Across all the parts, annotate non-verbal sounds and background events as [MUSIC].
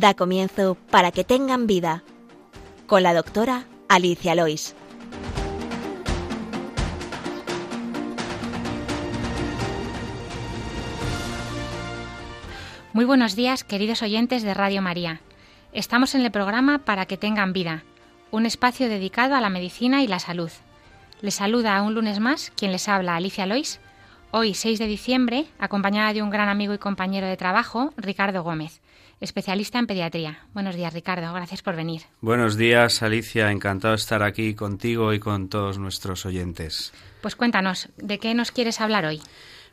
Da comienzo para que tengan vida con la doctora Alicia Lois. Muy buenos días, queridos oyentes de Radio María. Estamos en el programa Para que tengan vida, un espacio dedicado a la medicina y la salud. Les saluda un lunes más quien les habla, Alicia Lois, hoy 6 de diciembre, acompañada de un gran amigo y compañero de trabajo, Ricardo Gómez, especialista en pediatría. Buenos días, Ricardo, gracias por venir. Buenos días, Alicia, encantado de estar aquí contigo y con todos nuestros oyentes. Pues cuéntanos, ¿de qué nos quieres hablar hoy?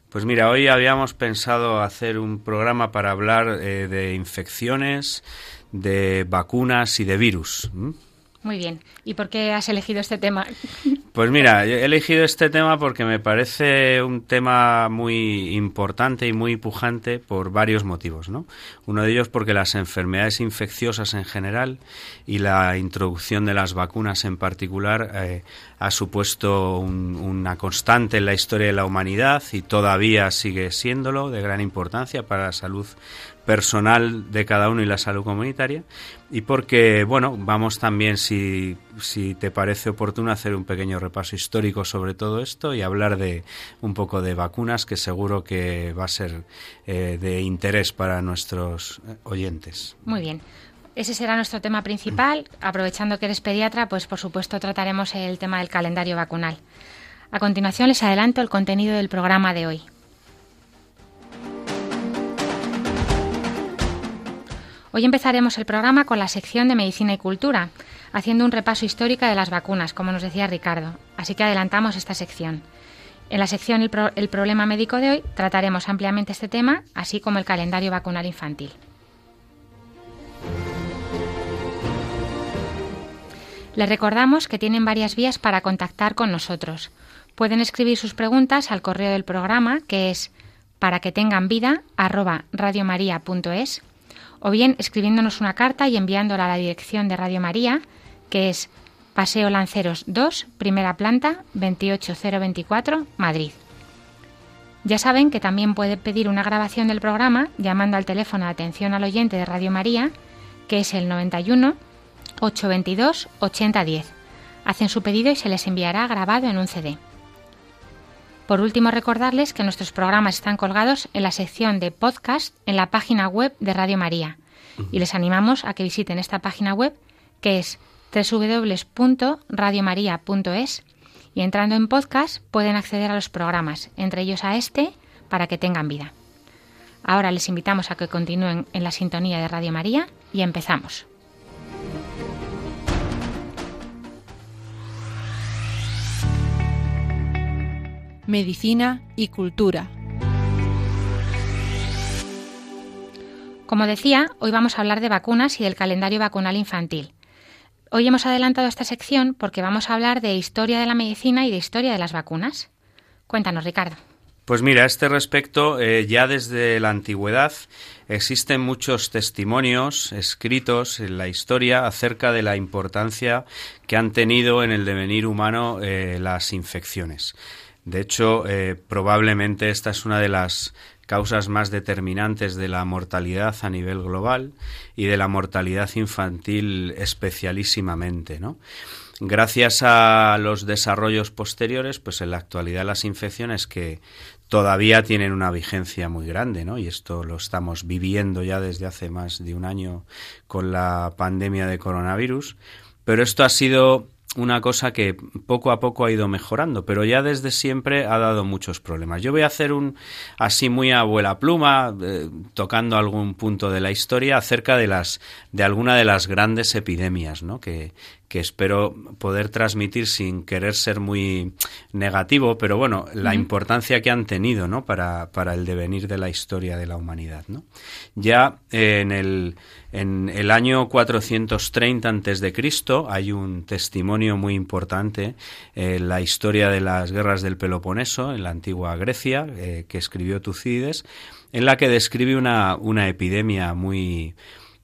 Pues mira, hoy habíamos pensado hacer un programa para hablar eh, de infecciones, de vacunas y de virus. Muy bien. ¿Y por qué has elegido este tema? [LAUGHS] Pues mira, he elegido este tema porque me parece un tema muy importante y muy pujante por varios motivos, ¿no? Uno de ellos porque las enfermedades infecciosas en general y la introducción de las vacunas en particular eh, ha supuesto una constante en la historia de la humanidad y todavía sigue siéndolo de gran importancia para la salud personal de cada uno y la salud comunitaria y porque, bueno, vamos también, si, si te parece oportuno, hacer un pequeño repaso histórico sobre todo esto y hablar de un poco de vacunas que seguro que va a ser eh, de interés para nuestros eh, oyentes. Muy bien. Ese será nuestro tema principal. Aprovechando que eres pediatra, pues por supuesto trataremos el tema del calendario vacunal. A continuación les adelanto el contenido del programa de hoy. Hoy empezaremos el programa con la sección de Medicina y Cultura, haciendo un repaso histórico de las vacunas, como nos decía Ricardo. Así que adelantamos esta sección. En la sección el, problema médico de hoy trataremos ampliamente este tema, así como el calendario vacunal infantil. Les recordamos que tienen varias vías para contactar con nosotros. Pueden escribir sus preguntas al correo del programa, que es para que tengan vida o bien escribiéndonos una carta y enviándola a la dirección de Radio María, que es Paseo Lanceros 2, primera planta, 28024, Madrid. Ya saben que también puede pedir una grabación del programa llamando al teléfono de atención al oyente de Radio María, que es el 91 822 8010. Hacen su pedido y se les enviará grabado en un CD. Por último, recordarles que nuestros programas están colgados en la sección de podcast en la página web de Radio María y les animamos a que visiten esta página web que es www.radiomaria.es y entrando en podcast pueden acceder a los programas, entre ellos a este, para que tengan vida. Ahora les invitamos a que continúen en la sintonía de Radio María y empezamos. Medicina y cultura. Como decía, hoy vamos a hablar de vacunas y del calendario vacunal infantil. Hoy hemos adelantado esta sección porque vamos a hablar de historia de la medicina y de historia de las vacunas. Cuéntanos, Ricardo. Pues mira, a este respecto, eh, ya desde la antigüedad existen muchos testimonios escritos en la historia acerca de la importancia que han tenido en el devenir humano eh, las infecciones. De hecho, eh, probablemente esta es una de las causas más determinantes de la mortalidad a nivel global y de la mortalidad infantil especialísimamente, ¿no? Gracias a los desarrollos posteriores, pues en la actualidad las infecciones que todavía tienen una vigencia muy grande, ¿no? Y esto lo estamos viviendo ya desde hace más de un año con la pandemia de coronavirus, pero esto ha sido una cosa que poco a poco ha ido mejorando, pero ya desde siempre ha dado muchos problemas. Yo voy a hacer un así muy abuela pluma, eh, tocando algún punto de la historia acerca de las de alguna de las grandes epidemias, ¿no? que, que espero poder transmitir sin querer ser muy negativo, pero bueno, la importancia que han tenido ¿no? para, para, el devenir de la historia de la humanidad. ¿no? Ya en el, en el año 430 a.C. hay un testimonio muy importante en la historia de las guerras del Peloponeso, en la antigua Grecia, eh, que escribió Tucídides, en la que describe una, una epidemia muy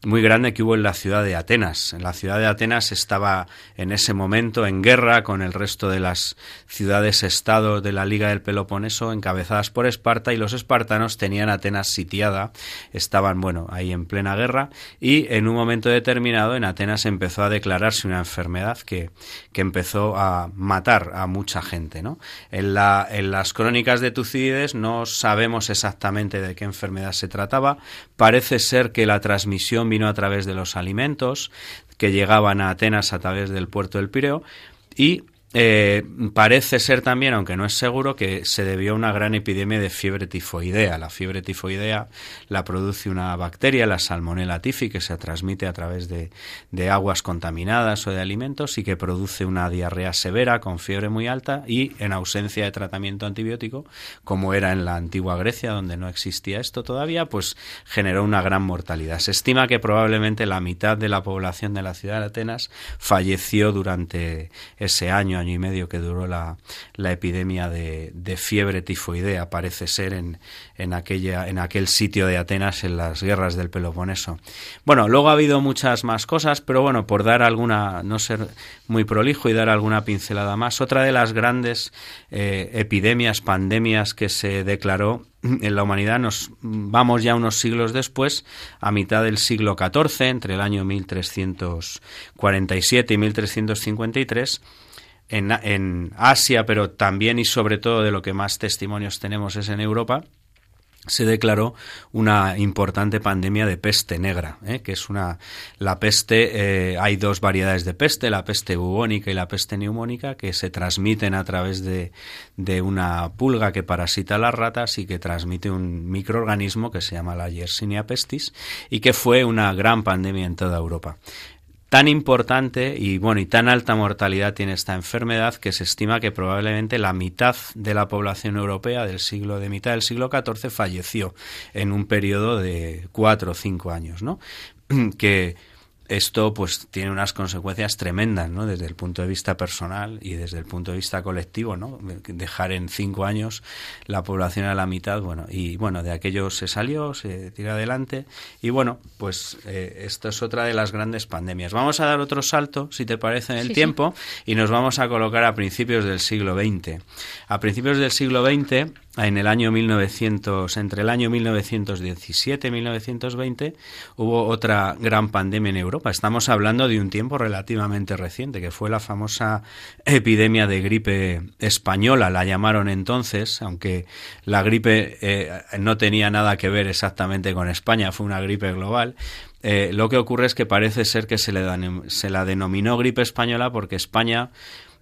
muy grande que hubo en la ciudad de Atenas. La ciudad de Atenas estaba en ese momento en guerra con el resto de las ciudades-estado de la Liga del Peloponeso encabezadas por Esparta y los espartanos tenían Atenas sitiada, estaban, bueno, ahí en plena guerra y en un momento determinado en Atenas empezó a declararse una enfermedad que, que empezó a matar a mucha gente, ¿no? En, la, en las crónicas de Tucídides no sabemos exactamente de qué enfermedad se trataba, parece ser que la transmisión vino a través de los alimentos que llegaban a Atenas a través del puerto del Pireo y eh, parece ser también, aunque no es seguro, que se debió a una gran epidemia de fiebre tifoidea. La fiebre tifoidea la produce una bacteria, la Salmonella tifi, que se transmite a través de, de, aguas contaminadas o de alimentos y que produce una diarrea severa con fiebre muy alta y en ausencia de tratamiento antibiótico, como era en la antigua Grecia, donde no existía esto todavía, pues generó una gran mortalidad. Se estima que probablemente la mitad de la población de la ciudad de Atenas falleció durante ese año año y medio que duró la, la epidemia de, fiebre tifoidea, parece ser, en, en, aquella, en aquel sitio de Atenas en las guerras del Peloponeso. Bueno, luego ha habido muchas más cosas, pero bueno, por dar alguna, no ser muy prolijo y dar alguna pincelada más, otra de las grandes eh, epidemias, pandemias que se declaró en la humanidad nos vamos ya unos siglos después, a mitad del siglo XIV, entre el año 1347 y 1353, en, Asia, pero también y sobre todo de lo que más testimonios tenemos es en Europa, se declaró una importante pandemia de peste negra, ¿eh? que es una la peste. Eh, hay dos variedades de peste, la peste bubónica y la peste neumónica, que se transmiten a través de, de una pulga que parasita a las ratas y que transmite un microorganismo que se llama la Yersinia pestis y que fue una gran pandemia en toda Europa tan importante y bueno y tan alta mortalidad tiene esta enfermedad que se estima que probablemente la mitad de la población europea del siglo de mitad del siglo XIV falleció en un periodo de cuatro o cinco años, ¿no? [CLEARS THROAT] que esto pues tiene unas consecuencias tremendas, ¿no? Desde el punto de vista personal y desde el punto de vista colectivo, ¿no? Dejar en cinco años la población a la mitad, bueno, y bueno, de aquello se salió, se tira adelante y bueno, pues eh, esto es otra de las grandes pandemias. Vamos a dar otro salto, si te parece, en el sí, tiempo sí. y nos vamos a colocar a principios del siglo XX. A principios del siglo XX en el año 1900, entre el año 1917 y 1920, hubo otra gran pandemia en Europa. Estamos hablando de un tiempo relativamente reciente, que fue la famosa epidemia de gripe española, la llamaron entonces, aunque la gripe eh, no tenía nada que ver exactamente con España, fue una gripe global. Eh, lo que ocurre es que parece ser que se, le dan, se la denominó gripe española porque España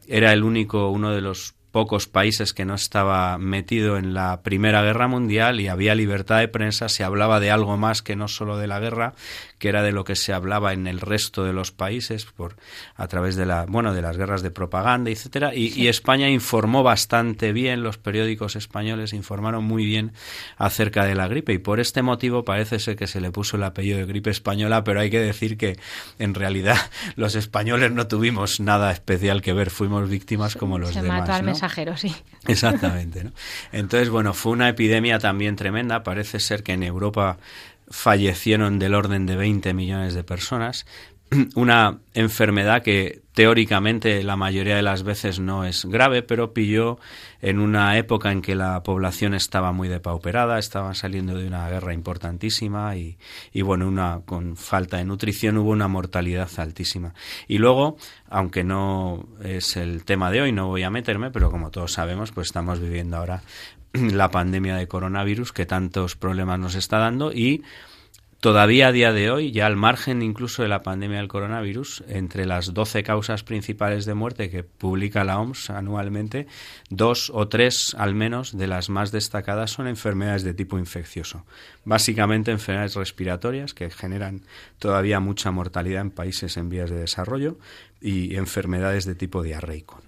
era el único, uno de los pocos países que no estaba metido en la Primera Guerra Mundial y había libertad de prensa, se hablaba de algo más que no solo de la guerra, que era de lo que se hablaba en el resto de los países por a través de la bueno de las guerras de propaganda, etcétera, y, sí. y España informó bastante bien, los periódicos españoles informaron muy bien acerca de la gripe y por este motivo parece ser que se le puso el apellido de gripe española, pero hay que decir que en realidad [LAUGHS] los españoles no tuvimos nada especial que ver, fuimos víctimas como los se demás. Mató al ¿no? mensajero, sí. Exactamente. ¿no? Entonces, bueno, fue una epidemia también tremenda. Parece ser que en Europa fallecieron del orden de 20 millones de personas. [CLEARS THROAT] Una enfermedad que teóricamente la mayoría de las veces no es grave, pero pilló en una época en que la población estaba muy depauperada, estaban saliendo de una guerra importantísima y, bueno, una con falta de nutrición hubo una mortalidad altísima. Y luego, aunque no es el tema de hoy, no voy a meterme, pero como todos sabemos, pues estamos viviendo ahora [CLEARS THROAT] la pandemia de coronavirus que tantos problemas nos está dando y Todavía a día de hoy, ya al margen incluso de la pandemia del coronavirus, entre las 12 causas principales de muerte que publica la OMS anualmente, dos o tres al menos de las más destacadas son enfermedades de tipo infeccioso. Básicamente enfermedades respiratorias que generan todavía mucha mortalidad en países en vías de desarrollo y enfermedades de tipo diarreico.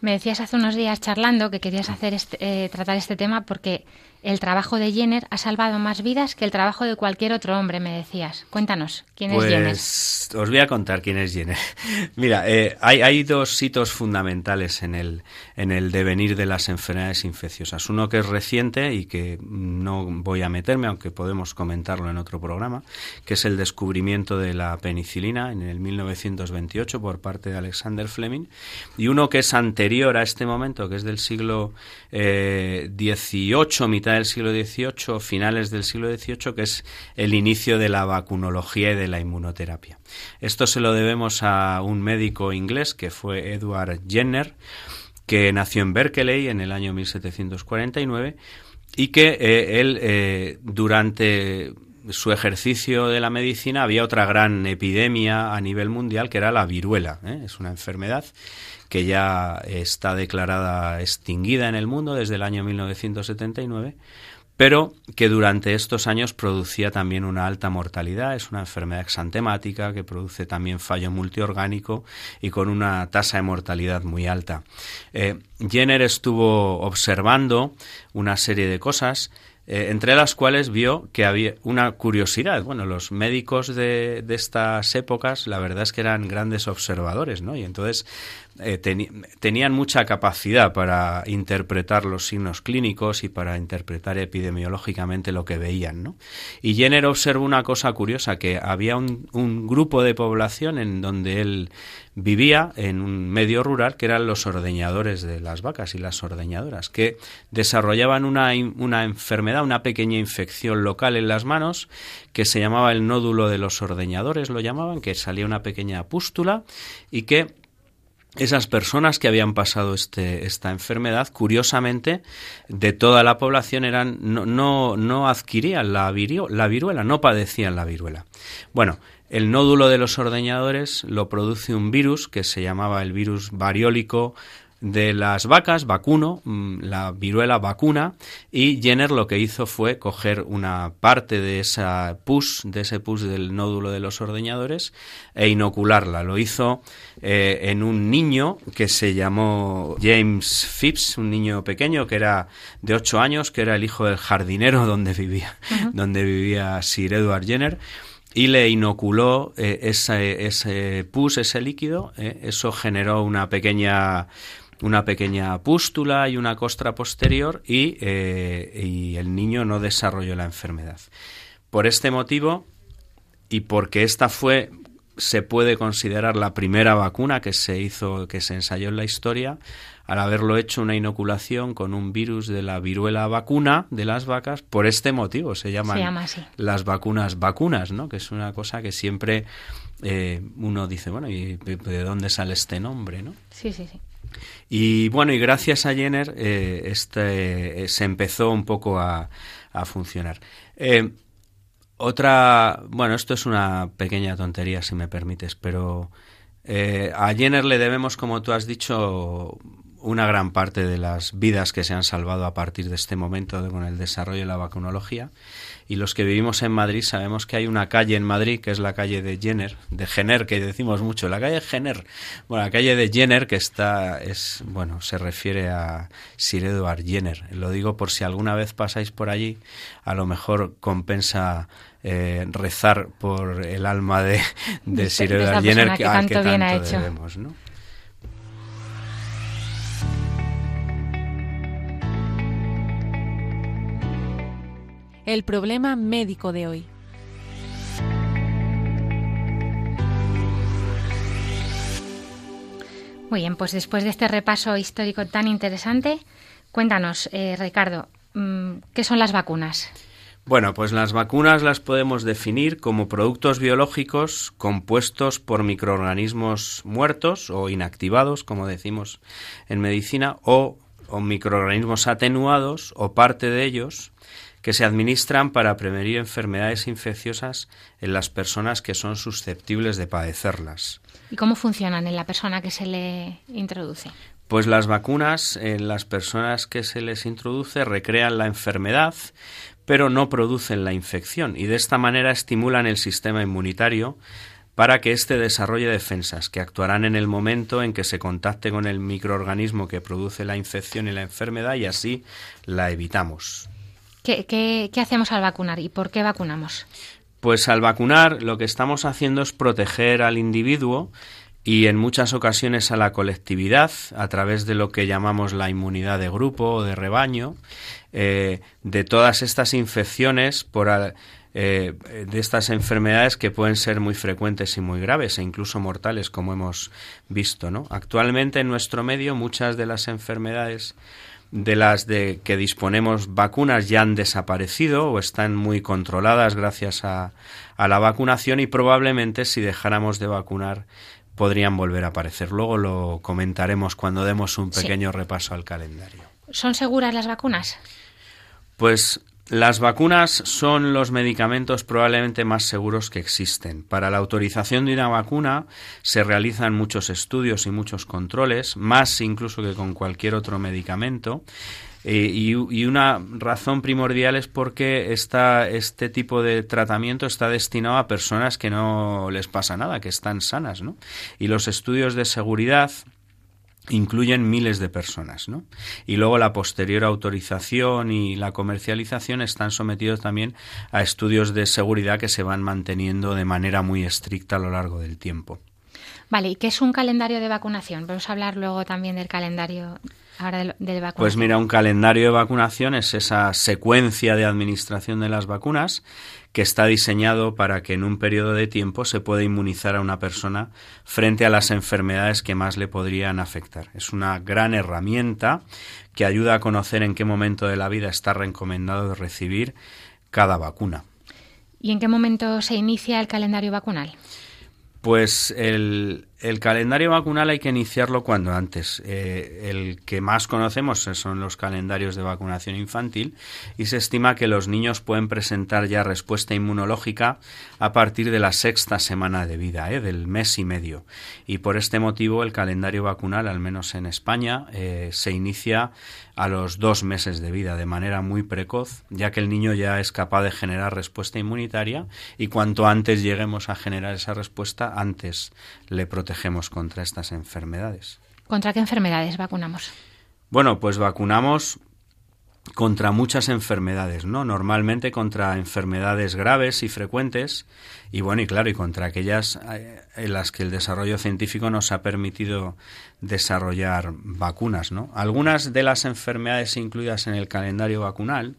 Me decías hace unos días charlando que querías hacer este, eh, tratar este tema porque el trabajo de Jenner ha salvado más vidas que el trabajo de cualquier otro hombre, me decías. Cuéntanos, ¿quién es Jenner? Pues os voy a contar quién es Jenner. [LAUGHS] Mira, eh, hay, dos hitos fundamentales en el, en el devenir de las enfermedades infecciosas. Uno que es reciente y que no voy a meterme, aunque podemos comentarlo en otro programa, que es el descubrimiento de la penicilina en el 1928 por parte de Alexander Fleming. Y uno que es anterior a este momento, que es del siglo eh, XVIII, del siglo XVIII, finales del siglo XVIII, que es el inicio de la vacunología y de la inmunoterapia. Esto se lo debemos a un médico inglés que fue Edward Jenner, que nació en Berkeley en el año 1749 y que eh, él eh, durante su ejercicio de la medicina había otra gran epidemia a nivel mundial que era la viruela. ¿eh? Es una enfermedad que ya está declarada extinguida en el mundo desde el año 1979, pero que durante estos años producía también una alta mortalidad. Es una enfermedad exantemática que produce también fallo multiorgánico y con una tasa de mortalidad muy alta. Eh, Jenner estuvo observando una serie de cosas eh, entre las cuales vio que había una curiosidad. Bueno, los médicos de, de, estas épocas, la verdad es que eran grandes observadores, ¿no? Y entonces eh, tenían mucha capacidad para interpretar los signos clínicos y para interpretar epidemiológicamente lo que veían. ¿no? Y Jenner observó una cosa curiosa, que había un, un, grupo de población en donde él vivía, en un medio rural, que eran los ordeñadores de las vacas y las ordeñadoras, que desarrollaban una, una enfermedad, una pequeña infección local en las manos, que se llamaba el nódulo de los ordeñadores, lo llamaban, que salía una pequeña pústula y que esas personas que habían pasado este, esta enfermedad, curiosamente, de toda la población eran no, no, no adquirían la, la viruela, no padecían la viruela. Bueno, el nódulo de los ordeñadores lo produce un virus que se llamaba el virus variólico de las vacas, vacuno, mm, la viruela vacuna, y Jenner lo que hizo fue coger una parte de esa pus, de ese pus del nódulo de los ordeñadores, e inocularla. Lo hizo eh, en un niño que se llamó James Phipps, un niño pequeño que era de 8 años, que era el hijo del jardinero [LAUGHS] donde vivía, donde vivía Sir Edward Jenner y le inoculó eh, ese, ese, pus, ese líquido. Eh, eso generó una pequeña una pequeña pústula y una costra posterior y, eh, y el niño no desarrolló la enfermedad. Por este motivo y porque esta fue se puede considerar la primera vacuna que se hizo, que se ensayó en la historia, al haberlo hecho una inoculación con un virus de la viruela vacuna de las vacas, por este motivo se llaman llama las vacunas vacunas, ¿no? Que es una cosa que siempre eh, uno dice, bueno, ¿y de dónde sale este nombre, no? Sí, sí, sí. Y bueno, y gracias a Jenner eh, este, eh, se empezó un poco a, a funcionar. Eh, otra, bueno, esto es una pequeña tontería, si me permites, pero eh, a Jenner le debemos, como tú has dicho, una gran parte de las vidas que se han salvado a partir de este momento con el desarrollo de la vacunología. Y los que vivimos en Madrid sabemos que hay una calle en Madrid, que es la calle de Jenner, de Jenner, que decimos mucho, la calle Jenner. Bueno, la calle de Jenner, que está, es, bueno, se refiere a Sir Edward Jenner. Lo digo por si alguna vez pasáis por allí, a lo mejor compensa eh, rezar por el alma de, de Sir Edward Jenner, que, que tanto, que tanto bien ha hecho. debemos, ¿no? El problema médico de hoy. Muy bien, pues después de este repaso histórico tan interesante, cuéntanos, eh, Ricardo, ¿qué son las vacunas? Bueno, pues las vacunas las podemos definir como productos biológicos compuestos por microorganismos muertos o inactivados, como decimos en medicina, o, o microorganismos atenuados o parte de ellos que se administran para prevenir enfermedades infecciosas en las personas que son susceptibles de padecerlas. ¿Y cómo funcionan en la persona que se le introduce? Pues las vacunas en las personas que se les introduce recrean la enfermedad, pero no producen la infección y de esta manera estimulan el sistema inmunitario para que éste desarrolle defensas que actuarán en el momento en que se contacte con el microorganismo que produce la infección y la enfermedad y así la evitamos. ¿Qué, hacemos al vacunar y por qué vacunamos? Pues al vacunar lo que estamos haciendo es proteger al individuo y en muchas ocasiones a la colectividad a través de lo que llamamos la inmunidad de grupo o de rebaño, eh, de todas estas infecciones por, eh, de estas enfermedades que pueden ser muy frecuentes y muy graves e incluso mortales, como hemos visto. ¿no? Actualmente en nuestro medio muchas de las enfermedades de las de que disponemos vacunas ya han desaparecido o están muy controladas gracias a, a la vacunación y probablemente si dejáramos de vacunar podrían volver a aparecer. Luego lo comentaremos cuando demos un pequeño repaso al calendario. ¿Son seguras las vacunas? Pues las vacunas son los medicamentos probablemente más seguros que existen. Para la autorización de una vacuna se realizan muchos estudios y muchos controles, más incluso que con cualquier otro medicamento. Eh, y, una razón primordial es porque esta, este tipo de tratamiento está destinado a personas que no les pasa nada, que están sanas, ¿no? Y los estudios de seguridad incluyen miles de personas, ¿no? Y luego la posterior autorización y la comercialización están sometidos también a estudios de seguridad que se van manteniendo de manera muy estricta a lo largo del tiempo. Vale, ¿y qué es un calendario de vacunación? Vamos a hablar luego también del calendario ahora de, vacunación. Pues mira, un calendario de vacunación es esa secuencia de administración de las vacunas que está diseñado para que en un periodo de tiempo se pueda inmunizar a una persona frente a las enfermedades que más le podrían afectar. Es una gran herramienta que ayuda a conocer en qué momento de la vida está recomendado recibir cada vacuna. ¿Y en qué momento se inicia el calendario vacunal? Pues el, calendario vacunal hay que iniciarlo cuando antes. Eh, el que más conocemos son los calendarios de vacunación infantil y se estima que los niños pueden presentar ya respuesta inmunológica a partir de la sexta semana de vida, eh, del mes y medio. Y por este motivo el calendario vacunal, al menos en España, eh, se inicia a los dos meses de vida de manera muy precoz, ya que el niño ya es capaz de generar respuesta inmunitaria y cuanto antes lleguemos a generar esa respuesta, antes le protegemos contra estas enfermedades. ¿Contra qué enfermedades vacunamos? Bueno, pues vacunamos contra muchas enfermedades, ¿no? Normalmente contra enfermedades graves y frecuentes y bueno, y claro, y contra aquellas eh, en las que el desarrollo científico nos ha permitido desarrollar vacunas, ¿no? Algunas de las enfermedades incluidas en el calendario vacunal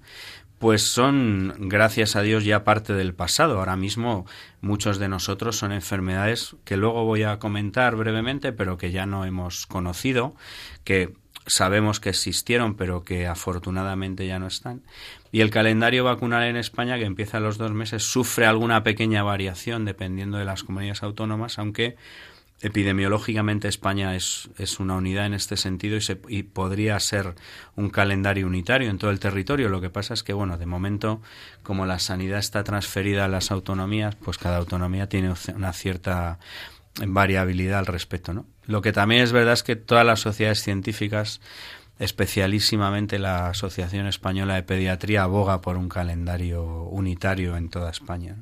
pues son, gracias a Dios, ya parte del pasado. Ahora mismo muchos de nosotros son enfermedades que luego voy a comentar brevemente, pero que ya no hemos conocido, que sabemos que existieron, pero que afortunadamente ya no están. Y el calendario vacunal en España, que empieza a los dos meses, sufre alguna pequeña variación dependiendo de las comunidades autónomas, aunque epidemiológicamente España es, es una unidad en este sentido y, se, y podría ser un calendario unitario en todo el territorio. Lo que pasa es que, bueno, de momento, como la sanidad está transferida a las autonomías, pues cada autonomía tiene una cierta variabilidad al respecto, ¿no? Lo que también es verdad es que todas las sociedades científicas, especialísimamente la Asociación Española de Pediatría, aboga por un calendario unitario en toda España.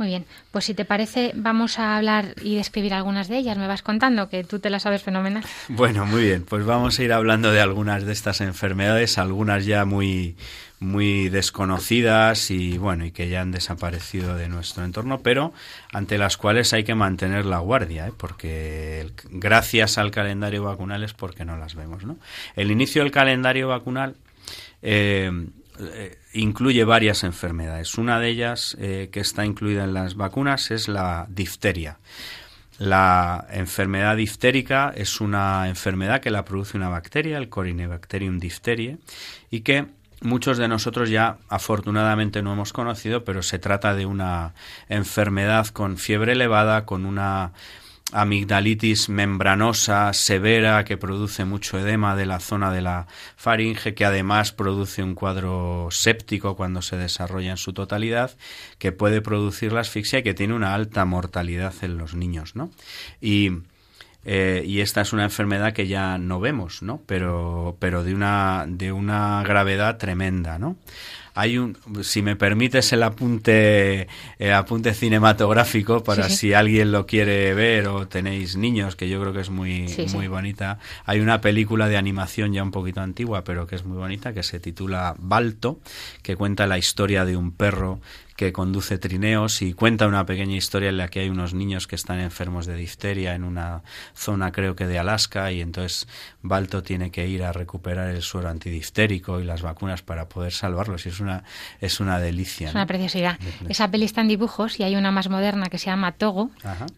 Muy bien, pues si te parece, vamos a hablar y describir algunas de ellas. Me vas contando que tú te las sabes fenomenal. [LAUGHS] Bueno, muy bien, pues vamos a ir hablando de algunas de estas enfermedades, algunas ya muy muy desconocidas y bueno y que ya han desaparecido de nuestro entorno pero ante las cuales hay que mantener la guardia ¿eh? porque gracias al calendario vacunal es porque no las vemos ¿no? el inicio del calendario vacunal eh, eh, incluye varias enfermedades. Una de ellas que está incluida en las vacunas es la difteria. La enfermedad diftérica es una enfermedad que la produce una bacteria, el Corynebacterium diphtheriae, y que muchos de nosotros ya afortunadamente no hemos conocido, pero se trata de una enfermedad con fiebre elevada, con una amigdalitis membranosa severa que produce mucho edema de la zona de la faringe, que además produce un cuadro séptico cuando se desarrolla en su totalidad, que puede producir la asfixia y que tiene una alta mortalidad en los niños, ¿no? Y eh, y esta es una enfermedad que ya no vemos, ¿no? Pero, pero de una, de una gravedad tremenda, ¿no? Hay un, si me permites el apunte, el apunte cinematográfico para si alguien lo quiere ver o tenéis niños, que yo creo que es muy, muy bonita. Hay una película de animación ya un poquito antigua, pero que es muy bonita, que se titula Balto, que cuenta la historia de un perro que conduce trineos y cuenta una pequeña historia en la que hay unos niños que están enfermos de difteria en una zona creo que de Alaska y entonces Balto tiene que ir a recuperar el suero antidiftérico y las vacunas para poder salvarlos y es una es una delicia. Es una preciosidad. Esa peli está en dibujos y hay una más moderna que se llama Togo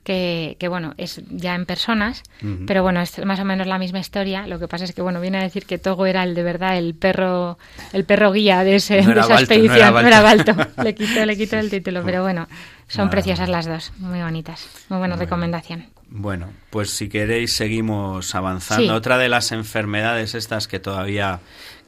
que, que, bueno es ya en personas pero bueno es más o menos la misma historia. Lo que pasa es que bueno viene a decir que Togo era el de verdad el perro el perro guía de, ese, de esa expedición. No era Balto, le quitó le quito el título, pero bueno, son preciosas las dos, muy bonitas. Muy buena recomendación. Bueno, pues si queréis seguimos avanzando. Otra de las enfermedades estas que todavía,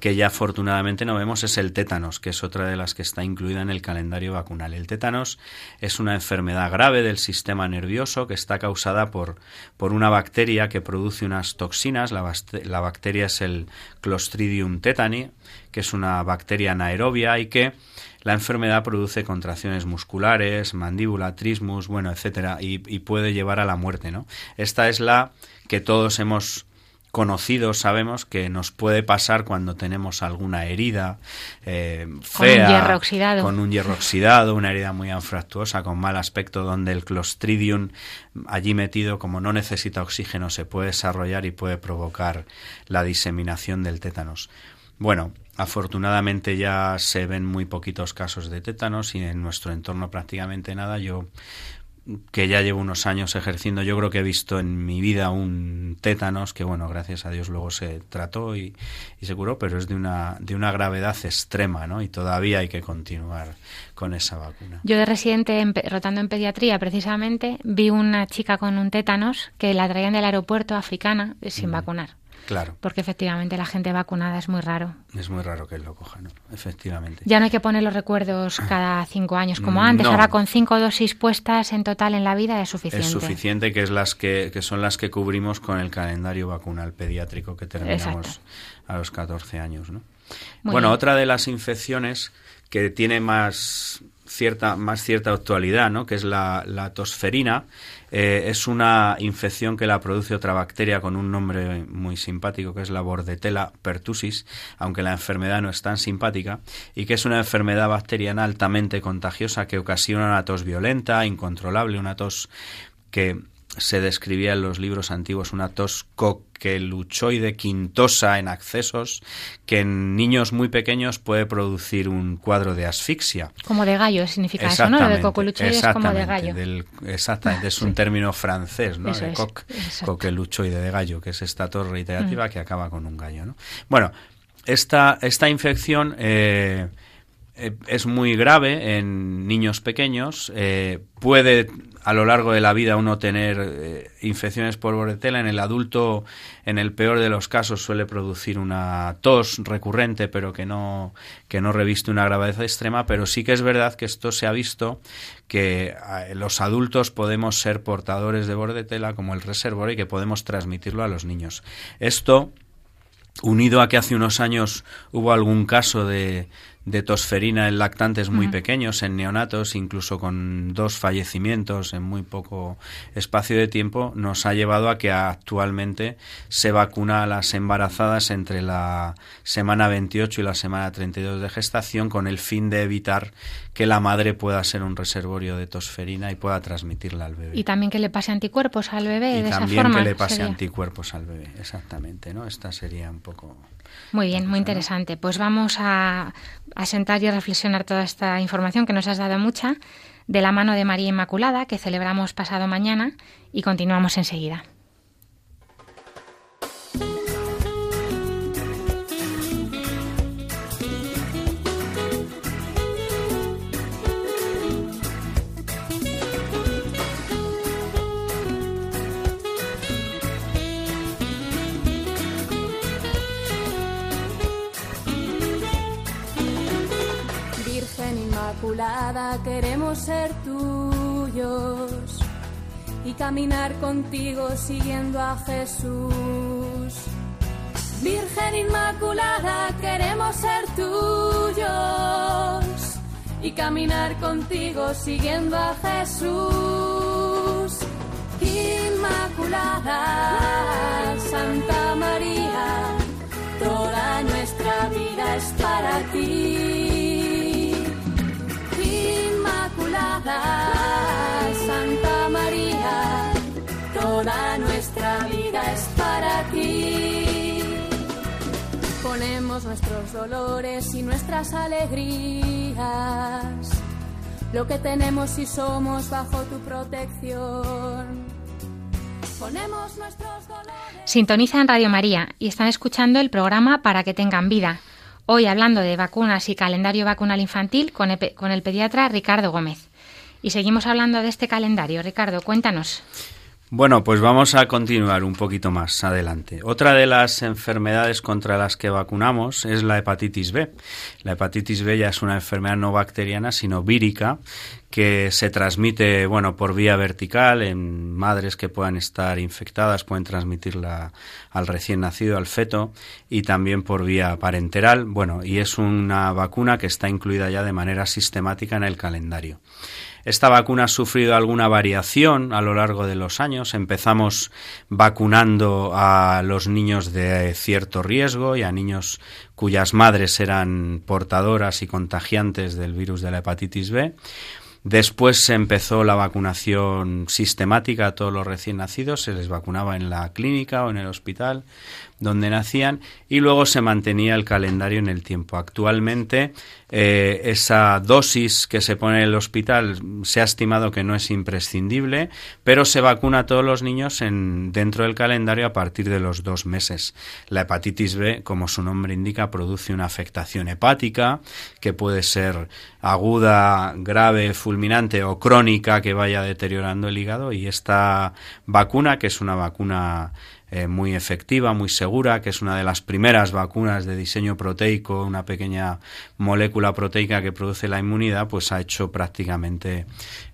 que ya afortunadamente no vemos, es el tétanos, que es otra de las que está incluida en el calendario vacunal. El tétanos es una enfermedad grave del sistema nervioso que está causada por, por una bacteria que produce unas toxinas. La, la bacteria es el Clostridium tetani, que es una bacteria anaerobia y que la enfermedad produce contracciones musculares, mandíbula, trismus, bueno, etcétera, y, puede llevar a la muerte, ¿no? Esta es la que todos hemos conocido, sabemos que nos puede pasar cuando tenemos alguna herida eh, fea, con un hierro oxidado, con un hierro oxidado, una herida muy anfractuosa, con mal aspecto, donde el clostridium allí metido, como no necesita oxígeno, se puede desarrollar y puede provocar la diseminación del tétanos. Bueno, Afortunadamente ya se ven muy poquitos casos de tétanos y en nuestro entorno prácticamente nada. Yo que ya llevo unos años ejerciendo, yo creo que he visto en mi vida un tétanos que, bueno, gracias a Dios luego se trató y, se curó, pero es de una, de una gravedad extrema, ¿no? Y todavía hay que continuar con esa vacuna. Yo de residente, rotando en pediatría precisamente, vi una chica con un tétanos que la traían del aeropuerto africana sin vacunar. Claro. Porque efectivamente la gente vacunada es muy raro. Es muy raro que lo coja, ¿no? Efectivamente. Ya no hay que poner los recuerdos cada cinco años como antes. Ahora con cinco dosis puestas en total en la vida es suficiente. Es suficiente, que, es las que, que son las que cubrimos con el calendario vacunal pediátrico que terminamos a los 14 años, ¿no? bueno, otra de las infecciones que tiene más cierta, más cierta actualidad, ¿no? que es la, la tosferina. Eh, es una infección que la produce otra bacteria con un nombre muy simpático, que es la Bordetella pertussis, aunque la enfermedad no es tan simpática, y que es una enfermedad bacteriana altamente contagiosa que ocasiona una tos violenta, incontrolable, una tos que se describía en los libros antiguos una tos coqueluchoide quintosa en accesos que en niños muy pequeños puede producir un cuadro de asfixia. Como de gallo significa eso, ¿no? Lo de coqueluchoide es como de gallo. exactamente, es un [LAUGHS] término francés, ¿no? de coqueluchoide de gallo, que es esta tos reiterativa mm. que acaba con un gallo, ¿no? Bueno, esta, esta infección... Eh, eh, es muy grave en niños pequeños. Eh, puede a lo largo de la vida uno tener eh, infecciones por bordetela. En el adulto, en el peor de los casos, suele producir una tos recurrente, pero que no, que no reviste una gravedad extrema. Pero sí que es verdad que esto se ha visto que los adultos podemos ser portadores de bordetela como el reservorio y que podemos transmitirlo a los niños. Esto unido a que hace unos años hubo algún caso de, de tosferina en lactantes muy pequeños, en neonatos, incluso con dos fallecimientos en muy poco espacio de tiempo, nos ha llevado a que actualmente se vacuna a las embarazadas entre la semana 28 y la semana 32 de gestación con el fin de evitar que la madre pueda ser un reservorio de tosferina y pueda transmitirla al bebé. Y también que le pase anticuerpos al bebé. Y de también esa forma, que le pase anticuerpos al bebé, exactamente, ¿no? Esta sería un poco muy bien, muy interesante. Pues vamos a, a sentar y a reflexionar toda esta información que nos has dado mucha de la mano de María Inmaculada, que celebramos pasado mañana, y continuamos enseguida. Queremos ser tuyos y caminar contigo siguiendo a Jesús. Virgen Inmaculada, queremos ser tuyos y caminar contigo siguiendo a Jesús. Inmaculada, Santa María, toda nuestra vida es para ti. Santa María, toda nuestra vida es para ti. Ponemos nuestros dolores y nuestras alegrías, lo que tenemos y somos bajo tu protección. Ponemos nuestros dolores. Sintonizan Radio María y están escuchando el programa Para que tengan vida. Hoy hablando de vacunas y calendario vacunal infantil con el pediatra Ricardo Gómez. Y seguimos hablando de este calendario. Ricardo, cuéntanos. Bueno, pues vamos a continuar un poquito más adelante. Otra de las enfermedades contra las que vacunamos es la hepatitis B. La hepatitis B ya es una enfermedad no bacteriana, sino vírica, que se transmite, bueno, por vía vertical en madres que puedan estar infectadas, pueden transmitirla al recién nacido, al feto, y también por vía parenteral. Bueno, y es una vacuna que está incluida ya de manera sistemática en el calendario. Esta vacuna ha sufrido alguna variación a lo largo de los años. Empezamos vacunando a los niños de cierto riesgo y a niños cuyas madres eran portadoras y contagiantes del virus de la hepatitis B. Después se empezó la vacunación sistemática a todos los recién nacidos, se les vacunaba en la clínica o en el hospital donde nacían y luego se mantenía el calendario en el tiempo. Actualmente eh, esa dosis que se pone en el hospital se ha estimado que no es imprescindible, pero se vacuna a todos los niños en, dentro del calendario a partir de los dos meses. La hepatitis B, como su nombre indica, produce una afectación hepática que puede ser aguda, grave, fulminante o crónica que vaya deteriorando el hígado y esta vacuna, que es una vacuna eh, muy efectiva, muy segura, que es una de las primeras vacunas de diseño proteico, una pequeña molécula proteica que produce la inmunidad, pues ha hecho prácticamente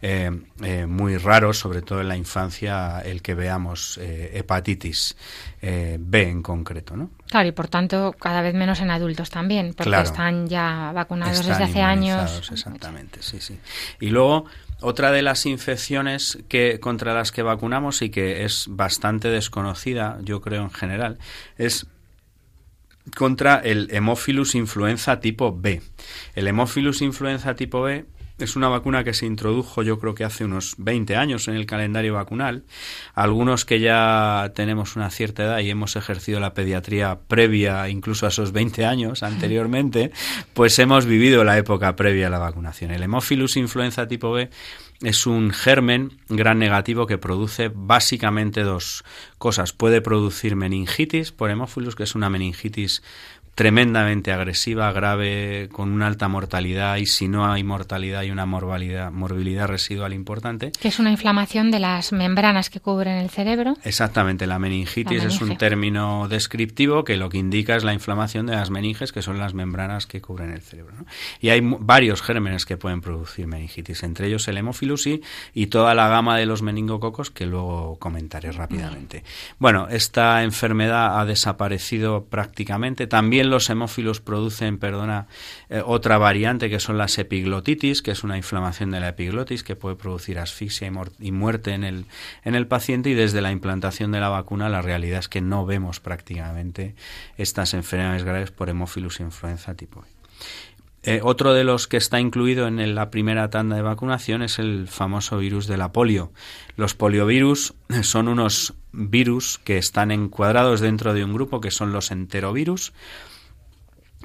eh, eh, muy raro, sobre todo en la infancia, el que veamos hepatitis B en concreto, ¿no? Claro, y por tanto cada vez menos en adultos también, porque Claro. están ya vacunados Están desde hace años. Exactamente, sí, sí. Y luego, otra de las infecciones que, contra las que vacunamos y que es bastante desconocida, yo creo en general, es contra el Hemophilus influenza tipo B. El Hemophilus influenza tipo B es una vacuna que se introdujo yo creo que hace unos 20 años en el calendario vacunal. Algunos que ya tenemos una cierta edad y hemos ejercido la pediatría previa incluso a esos 20 años anteriormente, pues hemos vivido la época previa a la vacunación. El Hemophilus influenza tipo B es un germen gran negativo que produce básicamente dos cosas. Puede producir meningitis por Hemophilus, que es una meningitis tremendamente agresiva, grave, con una alta mortalidad y si no hay mortalidad hay una morbilidad, morbilidad residual importante. Que es una inflamación de las membranas que cubren el cerebro. Exactamente, la meningitis La es un término descriptivo que lo que indica es la inflamación de las meninges, que son las membranas que cubren el cerebro. ¿no? Y hay varios gérmenes que pueden producir meningitis, entre ellos el Hemophilus y, y toda la gama de los meningococos que luego comentaré rápidamente. Bueno, esta enfermedad ha desaparecido prácticamente. También los hemófilos producen, perdona, eh, otra variante que son las epiglotitis, que es una inflamación de la epiglotis que puede producir asfixia y, muerte en el, en el paciente y desde la implantación de la vacuna la realidad es que no vemos prácticamente estas enfermedades graves por hemófilos influenza tipo. Eh, otro de los que está incluido en la primera tanda de vacunación es el famoso virus de la polio. Los poliovirus [LAUGHS] son unos virus que están encuadrados dentro de un grupo que son los enterovirus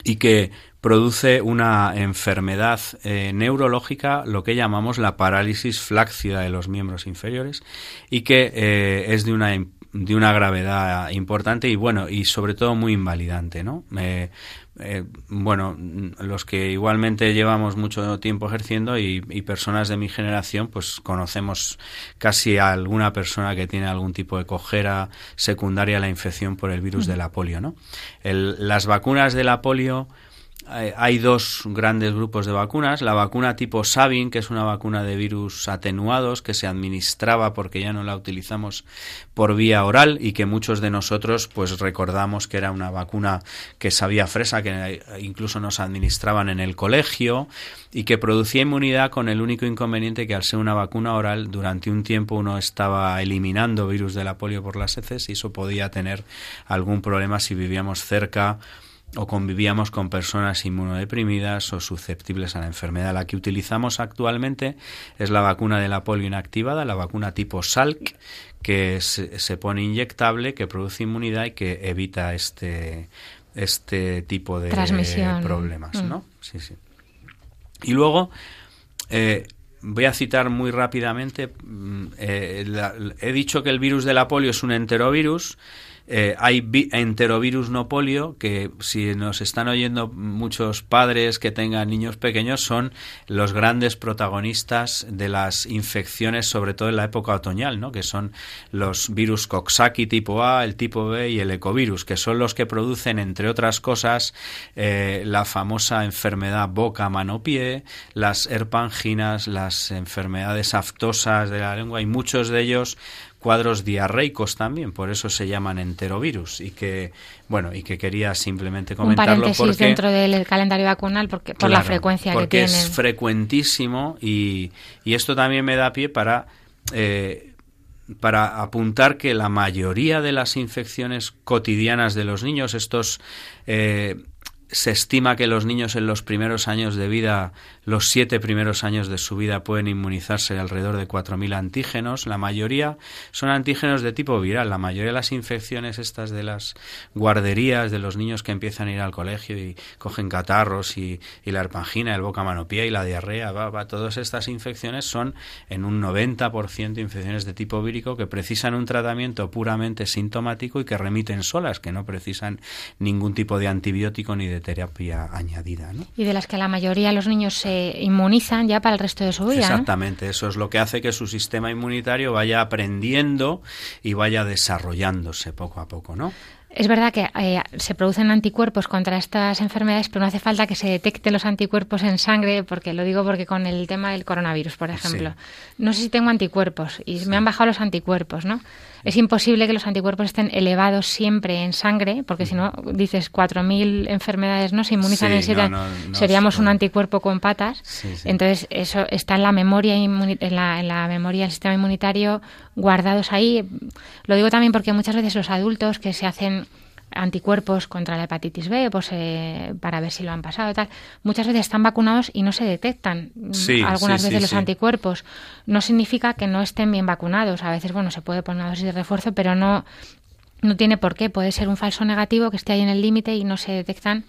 y que produce una enfermedad eh, neurológica, lo que llamamos la parálisis fláccida de los miembros inferiores, y que eh, es de una de una gravedad importante y bueno y sobre todo muy invalidante, ¿no? Eh, eh, bueno, mm, los que igualmente llevamos mucho tiempo ejerciendo y, y personas de mi generación, pues conocemos casi a alguna persona que tiene algún tipo de cojera secundaria a la infección por el virus de la polio, ¿no? El- las vacunas de la polio hay dos grandes grupos de vacunas. La vacuna tipo Sabin, que es una vacuna de virus atenuados que se administraba porque ya no la utilizamos por vía oral y que muchos de nosotros pues recordamos que era una vacuna que sabía fresa, que incluso nos administraban en el colegio y que producía inmunidad con el único inconveniente que al ser una vacuna oral durante un tiempo uno estaba eliminando virus de la polio por las heces y eso podía tener algún problema si vivíamos cerca o convivíamos con personas inmunodeprimidas o susceptibles a la enfermedad. La que utilizamos actualmente es la vacuna de la polio inactivada, la vacuna tipo Salk, que se, pone inyectable, que produce inmunidad y que evita este, este tipo de problemas, mm. ¿no? Sí, sí. Y luego, eh, voy a citar muy rápidamente, mm, eh, he dicho que el virus de la polio es un enterovirus, eh, hay enterovirus no polio, que si nos están oyendo muchos padres que tengan niños pequeños, son los grandes protagonistas de las infecciones, sobre todo en la época otoñal, ¿no? que son los virus Coxsackie tipo A, el tipo B y el ecovirus, que son los que producen, entre otras cosas, eh, la famosa enfermedad boca-mano-pie, las herpanginas, las enfermedades aftosas de la lengua y muchos de ellos cuadros diarreicos también, por eso se llaman enterovirus y que bueno y que quería simplemente comentarlo Un porque dentro del calendario vacunal porque por la frecuencia que tiene. es frecuentísimo y, y, esto también me da pie para eh, para apuntar que la mayoría de las infecciones cotidianas de los niños, estos eh, se estima que los niños en los primeros años de vida, los siete primeros años de su vida, pueden inmunizarse alrededor de 4.000 antígenos. La mayoría son antígenos de tipo viral. La mayoría de las infecciones estas de las guarderías, de los niños que empiezan a ir al colegio y cogen catarros y, la herpangina, el boca mano pie y la diarrea, va, todas estas infecciones son en un 90% infecciones de tipo vírico que precisan un tratamiento puramente sintomático y que remiten solas, que no precisan ningún tipo de antibiótico ni de terapia añadida. ¿no? Y de las que la mayoría de los niños se inmunizan ya para el resto de su vida. Exactamente, eso es lo que hace que su sistema inmunitario vaya aprendiendo y vaya desarrollándose poco a poco, ¿no? Es verdad que eh, se producen anticuerpos contra estas enfermedades, pero no hace falta que se detecten los anticuerpos en sangre, porque lo digo porque con el tema del coronavirus, por ejemplo, no sé si tengo anticuerpos y me han bajado los anticuerpos, ¿no? Es imposible que los anticuerpos estén elevados siempre en sangre, porque si no, dices 4.000 enfermedades no se inmunizan en siete, seríamos un anticuerpo con patas. Entonces, eso está en la memoria en la, en la memoria del sistema inmunitario guardados ahí. Lo digo también porque muchas veces los adultos que se hacen anticuerpos contra la hepatitis B, pues eh, para ver si lo han pasado y tal. Muchas veces están vacunados y no se detectan mm, algunas veces los anticuerpos. No significa que no estén bien vacunados. A veces, bueno, se puede poner una dosis de refuerzo, pero no, no tiene por qué. Puede ser un falso negativo que esté ahí en el límite y no se detectan,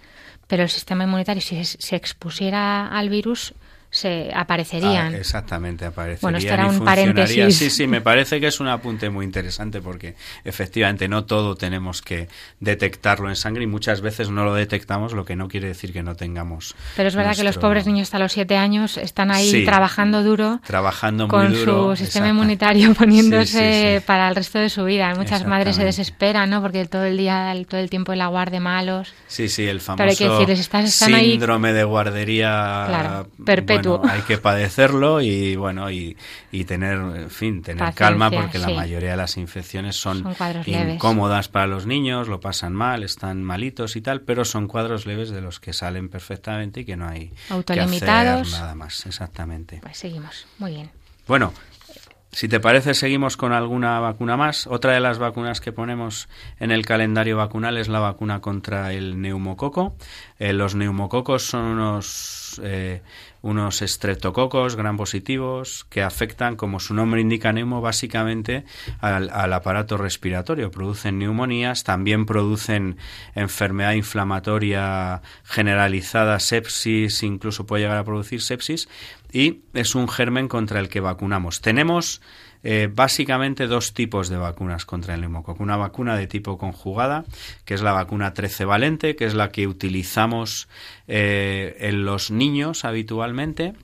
pero el sistema inmunitario, si se expusiera al virus, se aparecerían. Ah, exactamente, aparecerían. Bueno, esto era un paréntesis. Sí, sí, me parece que es un apunte muy interesante porque efectivamente no todo tenemos que detectarlo en sangre y muchas veces no lo detectamos, lo que no quiere decir que no tengamos. Pero es verdad que los pobres niños hasta los siete años están ahí trabajando duro. Trabajando con su sistema inmunitario [LAUGHS] poniéndose para el resto de su vida. Muchas madres se desesperan, ¿no? Porque todo el día, todo el tiempo en la guardia malos. Sí, sí, el famoso síndrome de guardería claro, hay que padecerlo y bueno y, y tener, en fin, tener calma porque la mayoría de las infecciones son, incómodas para los niños, lo pasan mal, están malitos y tal, pero son cuadros leves de los que salen perfectamente y que no hay que hacer nada más, exactamente. Pues seguimos, muy bien. Bueno, si te parece, seguimos con alguna vacuna más. Otra de las vacunas que ponemos en el calendario vacunal es la vacuna contra el neumococo. Eh, los neumococos son unos, eh, unos estreptococos gran positivos que afectan, como su nombre indica, neumo, básicamente al, al, aparato respiratorio. Producen neumonías, también producen enfermedad inflamatoria generalizada, sepsis, incluso puede llegar a producir sepsis y es un germen contra el que vacunamos. Tenemos eh, básicamente dos tipos de vacunas contra el neumococo. Una vacuna de tipo conjugada, que es la vacuna 13 valente, que es la que utilizamos eh, en los niños habitualmente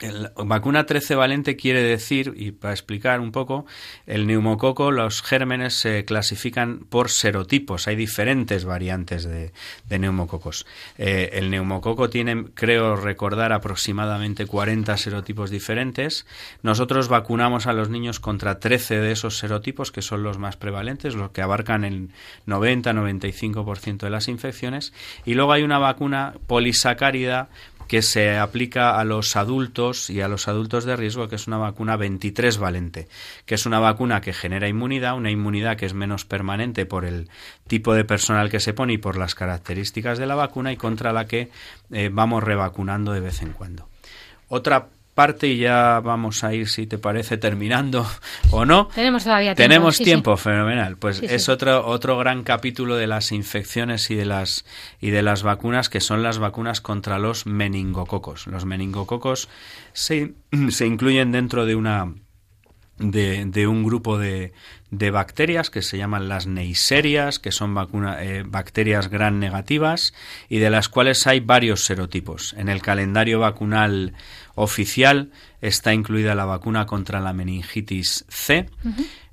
El, vacuna 13 valente quiere decir, y para explicar un poco, el neumococo, los gérmenes se clasifican por serotipos. Hay diferentes variantes de, neumococos. Eh, el neumococo tiene, creo recordar, aproximadamente 40 serotipos diferentes. Nosotros vacunamos a los niños contra 13 de esos serotipos, que son los más prevalentes, los que abarcan el 90-95% de las infecciones. Y luego hay una vacuna polisacárida que se aplica a los adultos y a los adultos de riesgo, que es una vacuna 23 valente, que es una vacuna que genera inmunidad, una inmunidad que es menos permanente por el tipo de personal que se pone y por las características de la vacuna y contra la que eh, vamos revacunando de vez en cuando. Otra parte y ya vamos a ir, si te parece, terminando o no. Tenemos todavía tiempo. Tenemos tiempo, fenomenal. Pues es otro otro gran capítulo de las infecciones y de las y de las vacunas que son las vacunas contra los meningococos. Los meningococos se, [CLEARS THROAT] se incluyen dentro de una de, de un grupo de, de bacterias que se llaman las neiserias, que son vacuna, eh, bacterias gran negativas y de las cuales hay varios serotipos. En el calendario vacunal oficial está incluida la vacuna contra la meningitis C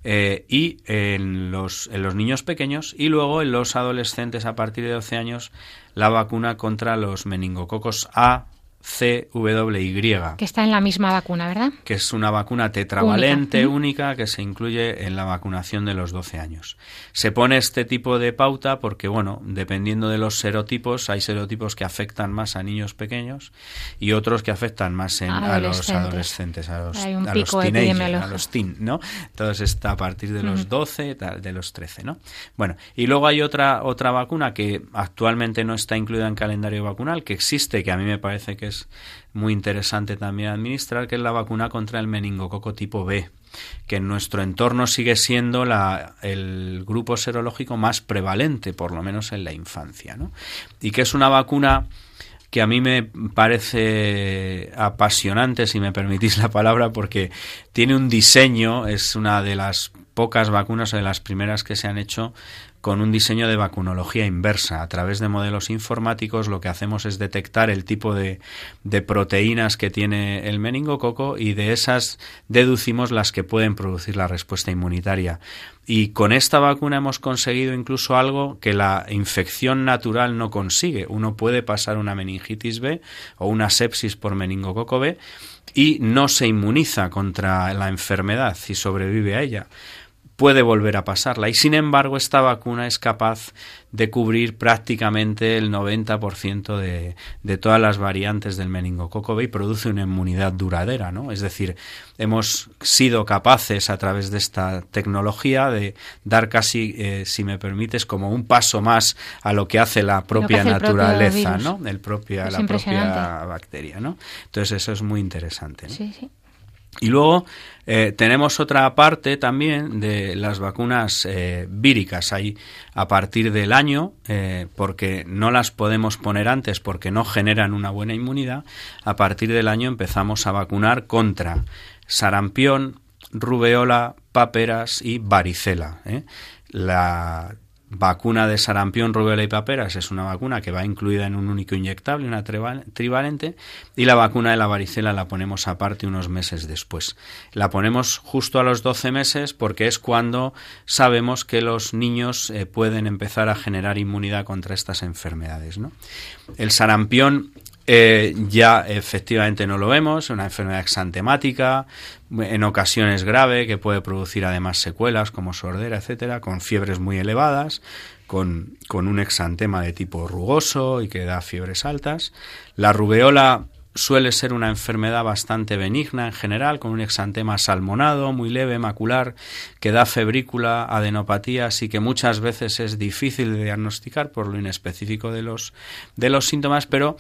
eh, y en los, en los niños pequeños y luego en los adolescentes a partir de 12 años la vacuna contra los meningococos A, CWY. Que está en la misma vacuna, ¿verdad? Que es una vacuna tetravalente única, que se incluye en la vacunación de los 12 años. Se pone este tipo de pauta porque, bueno, dependiendo de los serotipos, hay serotipos que afectan más a niños pequeños y otros que afectan más a los adolescentes, a los, hay un a pico los a los teen, ¿no? Entonces está a partir de los 12, de los 13, ¿no? Bueno, y luego hay otra, otra vacuna que actualmente no está incluida en calendario vacunal, que existe, que a mí me parece que es muy interesante también administrar, que es la vacuna contra el meningococo tipo B, que en nuestro entorno sigue siendo la, el grupo serológico más prevalente, por lo menos en la infancia. Y que es una vacuna que a mí me parece apasionante, si me permitís la palabra, porque tiene un diseño, es una de las pocas vacunas o de las primeras que se han hecho con un diseño de vacunología inversa. A través de modelos informáticos lo que hacemos es detectar el tipo de, proteínas que tiene el meningococo y de esas deducimos las que pueden producir la respuesta inmunitaria. Y con esta vacuna hemos conseguido incluso algo que la infección natural no consigue. Uno puede pasar una meningitis B o una sepsis por meningococo B y no se inmuniza contra la enfermedad y sobrevive a ella puede volver a pasarla. Y sin embargo, esta vacuna es capaz de cubrir prácticamente el 90% de, de todas las variantes del meningococo B y produce una inmunidad duradera, ¿no? Es decir, hemos sido capaces a través de esta tecnología de dar casi, eh, si me permites, como un paso más a lo que hace la propia naturaleza, ¿no? El propia, la propia bacteria, ¿no? Entonces eso es muy interesante. Sí, sí. Y luego eh, tenemos otra parte también de las vacunas eh, víricas. Hay a partir del año, eh, porque no las podemos poner antes porque no generan una buena inmunidad, a partir del año empezamos a vacunar contra sarampión, rubeola, paperas y varicela. La vacuna de sarampión, rubiola y paperas es una vacuna que va incluida en un único inyectable, una trivalente, y la vacuna de la varicela la ponemos aparte unos meses después. La ponemos justo a los 12 meses porque es cuando sabemos que los niños eh, pueden empezar a generar inmunidad contra estas enfermedades. ¿no? El sarampión eh, ya efectivamente no lo vemos, una enfermedad exantemática, en ocasiones grave, que puede producir además secuelas como sordera, etcétera, con fiebres muy elevadas, con, con un exantema de tipo rugoso y que da fiebres altas. La rubeola suele ser una enfermedad bastante benigna en general, con un exantema salmonado, muy leve, macular, que da febrícula, adenopatía, así que muchas veces es difícil de diagnosticar por lo inespecífico de los, de los síntomas, pero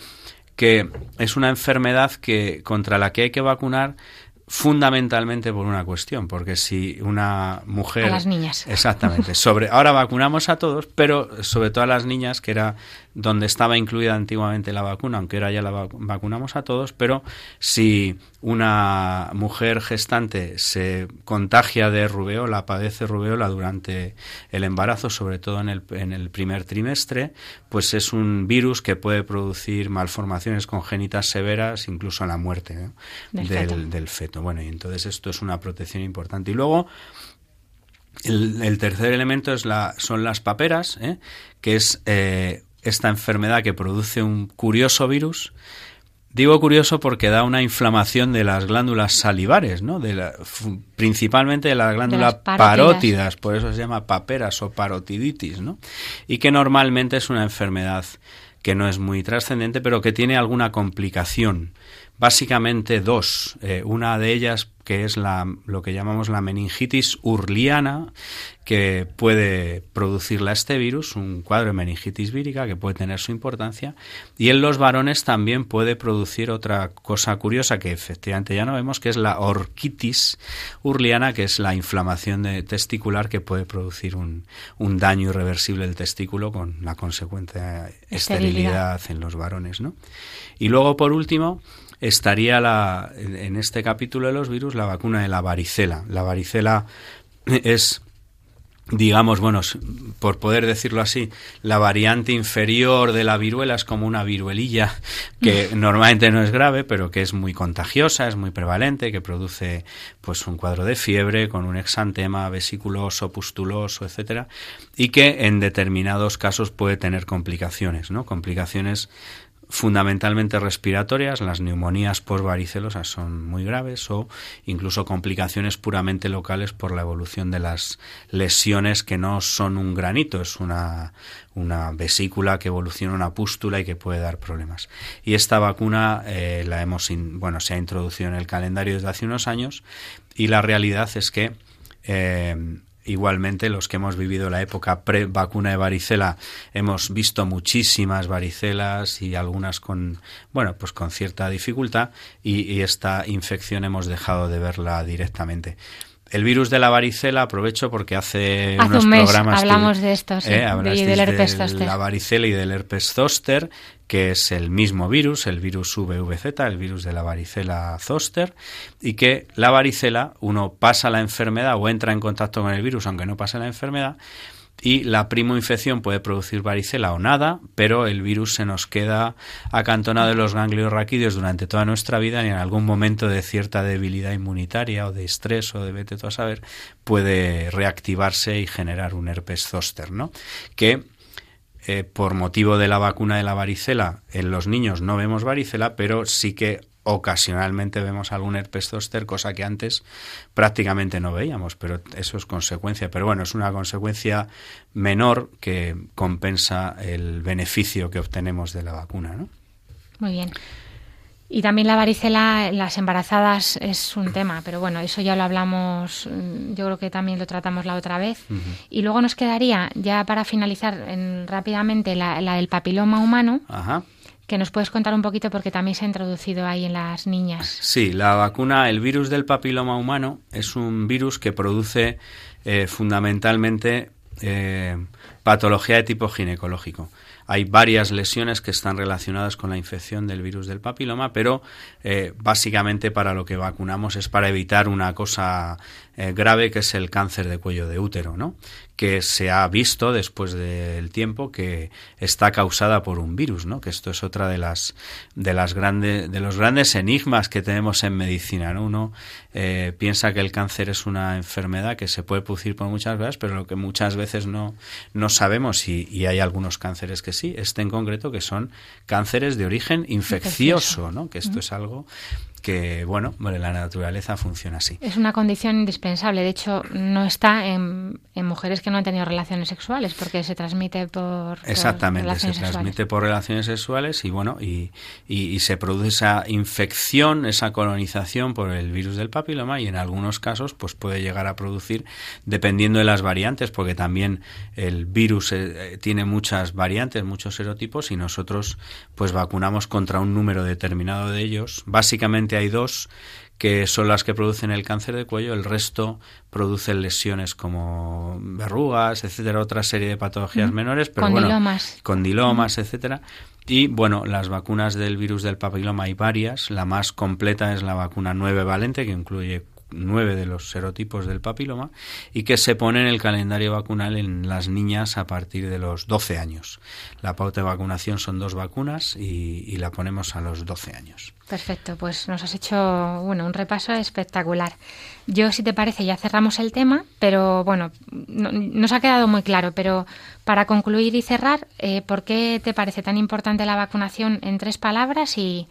que es una enfermedad que contra la que hay que vacunar fundamentalmente por una cuestión, porque si una mujer... A las niñas. Exactamente. Sobre, ahora vacunamos a todos, pero sobre todo a las niñas, que era donde estaba incluida antiguamente la vacuna, aunque ahora ya la vacunamos a todos, pero si una mujer gestante se contagia de rubeola, padece rubeola durante el embarazo, sobre todo en el, en el primer trimestre, pues es un virus que puede producir malformaciones congénitas severas, incluso la muerte del, feto. Bueno, y entonces esto es una protección importante. Y luego, el, tercer elemento es la, son las paperas, ¿eh? que es eh, esta enfermedad que produce un curioso virus Digo curioso porque da una inflamación de las glándulas salivares, ¿no? De la, principalmente de las glándulas parótidas, por eso se llama paperas o parotiditis, ¿no? Y que normalmente es una enfermedad que no es muy trascendente, pero que tiene alguna complicación básicamente dos. Eh, una de ellas que es la, lo que llamamos la meningitis urliana, que puede producirla este virus, un cuadro de meningitis vírica que puede tener su importancia. Y en los varones también puede producir otra cosa curiosa que efectivamente ya no vemos, que es la orquitis urliana, que es la inflamación de testicular que puede producir un, un daño irreversible del testículo con la consecuente esterilidad, esterilidad en los varones. ¿no? Y luego, por último, estaría la, en este capítulo de los virus la vacuna de la varicela. La varicela es digamos, bueno, por poder decirlo así, la variante inferior de la viruela es como una viruelilla que [LAUGHS] normalmente no es grave, pero que es muy contagiosa, es muy prevalente, que produce pues un cuadro de fiebre con un exantema vesiculoso, pustuloso, etcétera, y que en determinados casos puede tener complicaciones, ¿no? Complicaciones fundamentalmente respiratorias, las neumonías postvaricelosas son muy graves o incluso complicaciones puramente locales por la evolución de las lesiones que no son un granito, es una, una vesícula que evoluciona una pústula y que puede dar problemas. Y esta vacuna eh, la hemos, bueno, se ha introducido en el calendario desde hace unos años y la realidad es que eh, Igualmente, los que hemos vivido la época pre-vacuna de varicela, hemos visto muchísimas varicelas y algunas con, bueno, pues con cierta dificultad y, esta infección hemos dejado de verla directamente. El virus de la varicela aprovecho porque hace, unos programas hablamos de esto, sí, eh, del herpes de la varicela y del herpes zoster que es el mismo virus, el virus VVZ, el virus de la varicela zoster, y que la varicela, uno pasa la enfermedad o entra en contacto con el virus, aunque no pase la enfermedad, y la primoinfección puede producir varicela o nada, pero el virus se nos queda acantonado en los ganglios raquídeos durante toda nuestra vida y en algún momento de cierta debilidad inmunitaria o de estrés o de vete tú a saber puede reactivarse y generar un herpes zoster, ¿no? Que eh, por motivo de la vacuna de la varicela, en los niños no vemos varicela, pero sí que ocasionalmente vemos algún herpes zoster, cosa que antes prácticamente no veíamos, pero eso es consecuencia. Pero bueno, es una consecuencia menor que compensa el beneficio que obtenemos de la vacuna, ¿no? Muy bien. Y también la varicela en las embarazadas es un [CLEARS THROAT] tema, pero bueno, eso ya lo hablamos, mm, yo creo que también lo tratamos la otra vez. Y luego nos quedaría, ya para finalizar rápidamente, la, del papiloma humano. Que nos puedes contar un poquito porque también se ha introducido ahí en las niñas. Sí, la vacuna, el virus del papiloma humano es un virus que produce eh, fundamentalmente eh, patología de tipo ginecológico. Hay varias lesiones que están relacionadas con la infección del virus del papiloma, pero eh, básicamente para lo que vacunamos es para evitar una cosa eh, grave que es el cáncer de cuello de útero, ¿no? que se ha visto después del tiempo que está causada por un virus, ¿no? Que esto es otra de las de las grandes de los grandes enigmas que tenemos en medicina, ¿no? Uno eh, piensa que el cáncer es una enfermedad que se puede producir por muchas veces, pero lo que muchas veces no no sabemos y, y hay algunos cánceres que sí, este en concreto que son cánceres de origen infeccioso, ¿no? Que esto es algo que, bueno, la naturaleza funciona así. Es una condición indispensable. De hecho, no está en, mujeres que no han tenido relaciones sexuales, porque se transmite por. Exactamente, se transmite por relaciones sexuales y, bueno, y, y, se produce esa infección, esa colonización por el virus del papiloma y en algunos casos, pues puede llegar a producir, dependiendo de las variantes, porque también el virus eh, tiene muchas variantes, muchos serotipos y nosotros, pues vacunamos contra un número determinado de ellos, básicamente hay dos que son las que producen el cáncer de cuello, el resto producen lesiones como verrugas, etcétera, otra serie de patologías menores, pero con bueno, dilomas. condilomas, etcétera, Y bueno, las vacunas del virus del papiloma hay varias. La más completa es la vacuna 9 valente, que incluye nueve de los serotipos del papiloma y que se pone en el calendario vacunal en las niñas a partir de los 12 años. La pauta de vacunación son dos vacunas y, la ponemos a los 12 años. Perfecto, pues nos has hecho bueno, un repaso espectacular. Yo, si te parece, ya cerramos el tema, pero bueno, no, nos ha quedado muy claro. Pero para concluir y cerrar, eh, ¿por qué te parece tan importante la vacunación en tres palabras y,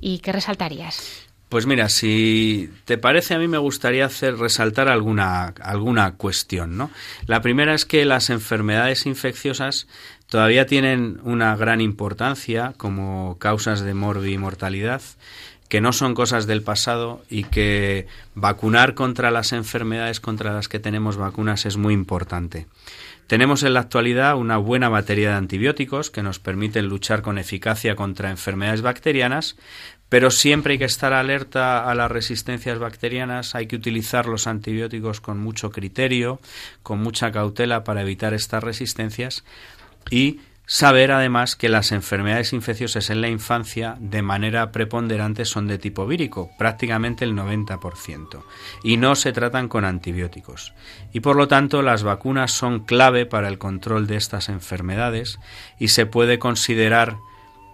y qué resaltarías? Pues mira, si te parece, a mí me gustaría hacer resaltar alguna, alguna cuestión, ¿no? La primera es que las enfermedades infecciosas todavía tienen una gran importancia como causas de morbi y mortalidad, que no son cosas del pasado y que vacunar contra las enfermedades contra las que tenemos vacunas es muy importante. Tenemos en la actualidad una buena batería de antibióticos que nos permiten luchar con eficacia contra enfermedades bacterianas, pero siempre hay que estar alerta a las resistencias bacterianas, hay que utilizar los antibióticos con mucho criterio, con mucha cautela para evitar estas resistencias y saber además que las enfermedades infecciosas en la infancia de manera preponderante son de tipo vírico, prácticamente el 90%, y no se tratan con antibióticos. Y por lo tanto las vacunas son clave para el control de estas enfermedades y se puede considerar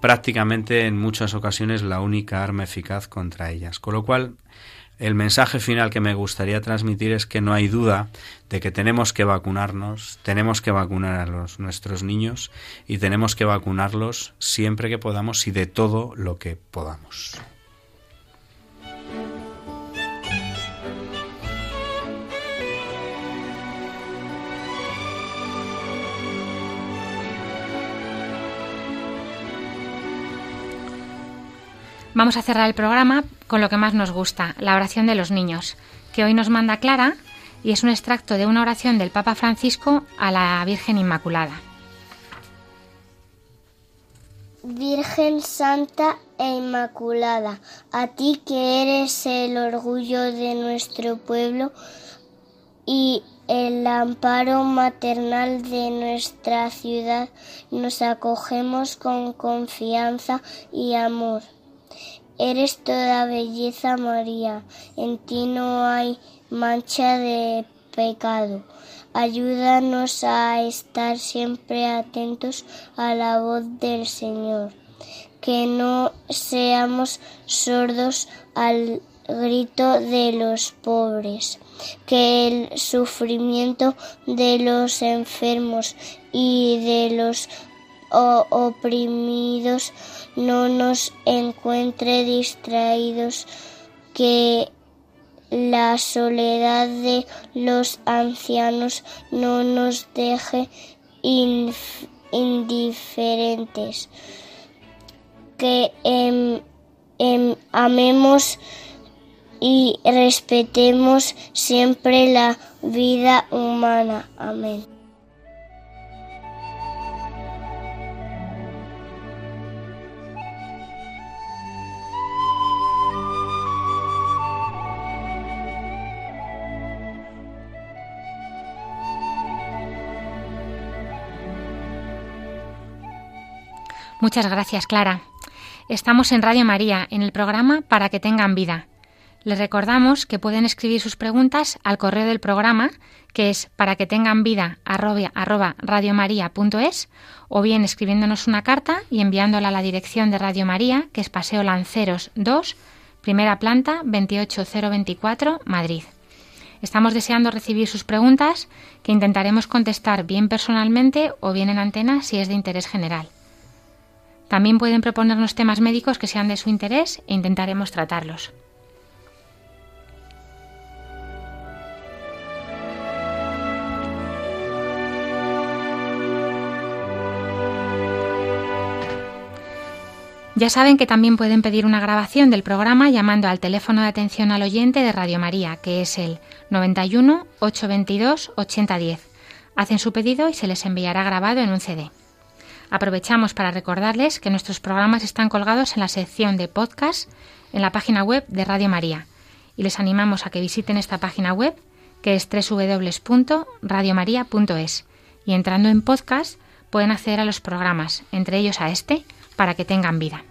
prácticamente en muchas ocasiones la única arma eficaz contra ellas. Con lo cual, el mensaje final que me gustaría transmitir es que no hay duda de que tenemos que vacunarnos, tenemos que vacunar a los, nuestros niños y tenemos que vacunarlos siempre que podamos y de todo lo que podamos. Vamos a cerrar el programa con lo que más nos gusta, la oración de los niños, que hoy nos manda Clara y es un extracto de una oración del Papa Francisco a la Virgen Inmaculada. Virgen Santa e Inmaculada, a ti que eres el orgullo de nuestro pueblo y el amparo maternal de nuestra ciudad, nos acogemos con confianza y amor. Eres toda belleza María, en ti no hay mancha de pecado. Ayúdanos a estar siempre atentos a la voz del Señor, que no seamos sordos al grito de los pobres, que el sufrimiento de los enfermos y de los oprimidos no nos encuentre distraídos, que la soledad de los ancianos no nos deje indiferentes, que em, em, amemos y respetemos siempre la vida humana. Amén. Muchas gracias, Clara. Estamos en Radio María, en el programa Para que tengan vida. Les recordamos que pueden escribir sus preguntas al correo del programa, que es para que tengan vida arroba, o bien escribiéndonos una carta y enviándola a la dirección de Radio María, que es Paseo Lanceros 2, primera planta, 28024, Madrid. Estamos deseando recibir sus preguntas, que intentaremos contestar bien personalmente o bien en antena si es de interés general. También pueden proponernos temas médicos que sean de su interés e intentaremos tratarlos. Ya saben que también pueden pedir una grabación del programa llamando al teléfono de atención al oyente de Radio María, que es el 91 822 8010. Hacen su pedido y se les enviará grabado en un CD. Aprovechamos para recordarles que nuestros programas están colgados en la sección de podcast en la página web de Radio María y les animamos a que visiten esta página web que es www.radiomaria.es y entrando en podcast pueden acceder a los programas, entre ellos a este, para que tengan vida.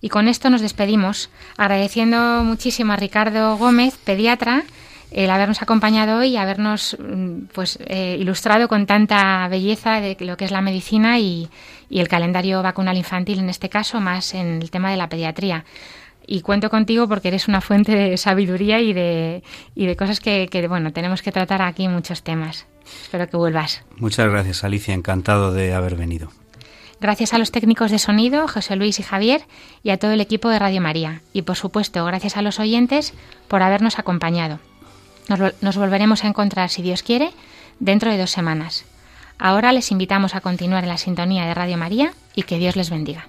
Y con esto nos despedimos, agradeciendo muchísimo a Ricardo Gómez, pediatra, el habernos acompañado hoy y habernos mm, pues, eh, ilustrado con tanta belleza de lo que es la medicina y, el calendario vacunal infantil en este caso, más en el tema de la pediatría. Y cuento contigo porque eres una fuente de sabiduría y de, y de cosas que, que, bueno, tenemos que tratar aquí muchos temas. Espero que vuelvas. Muchas gracias, Alicia. Encantado de haber venido. Gracias a los técnicos de sonido, José Luis y Javier, y a todo el equipo de Radio María. Y por supuesto, gracias a los oyentes por habernos acompañado. Nos, volveremos a encontrar, si Dios quiere, dentro de dos semanas. Ahora les invitamos a continuar en la sintonía de Radio María y que Dios les bendiga.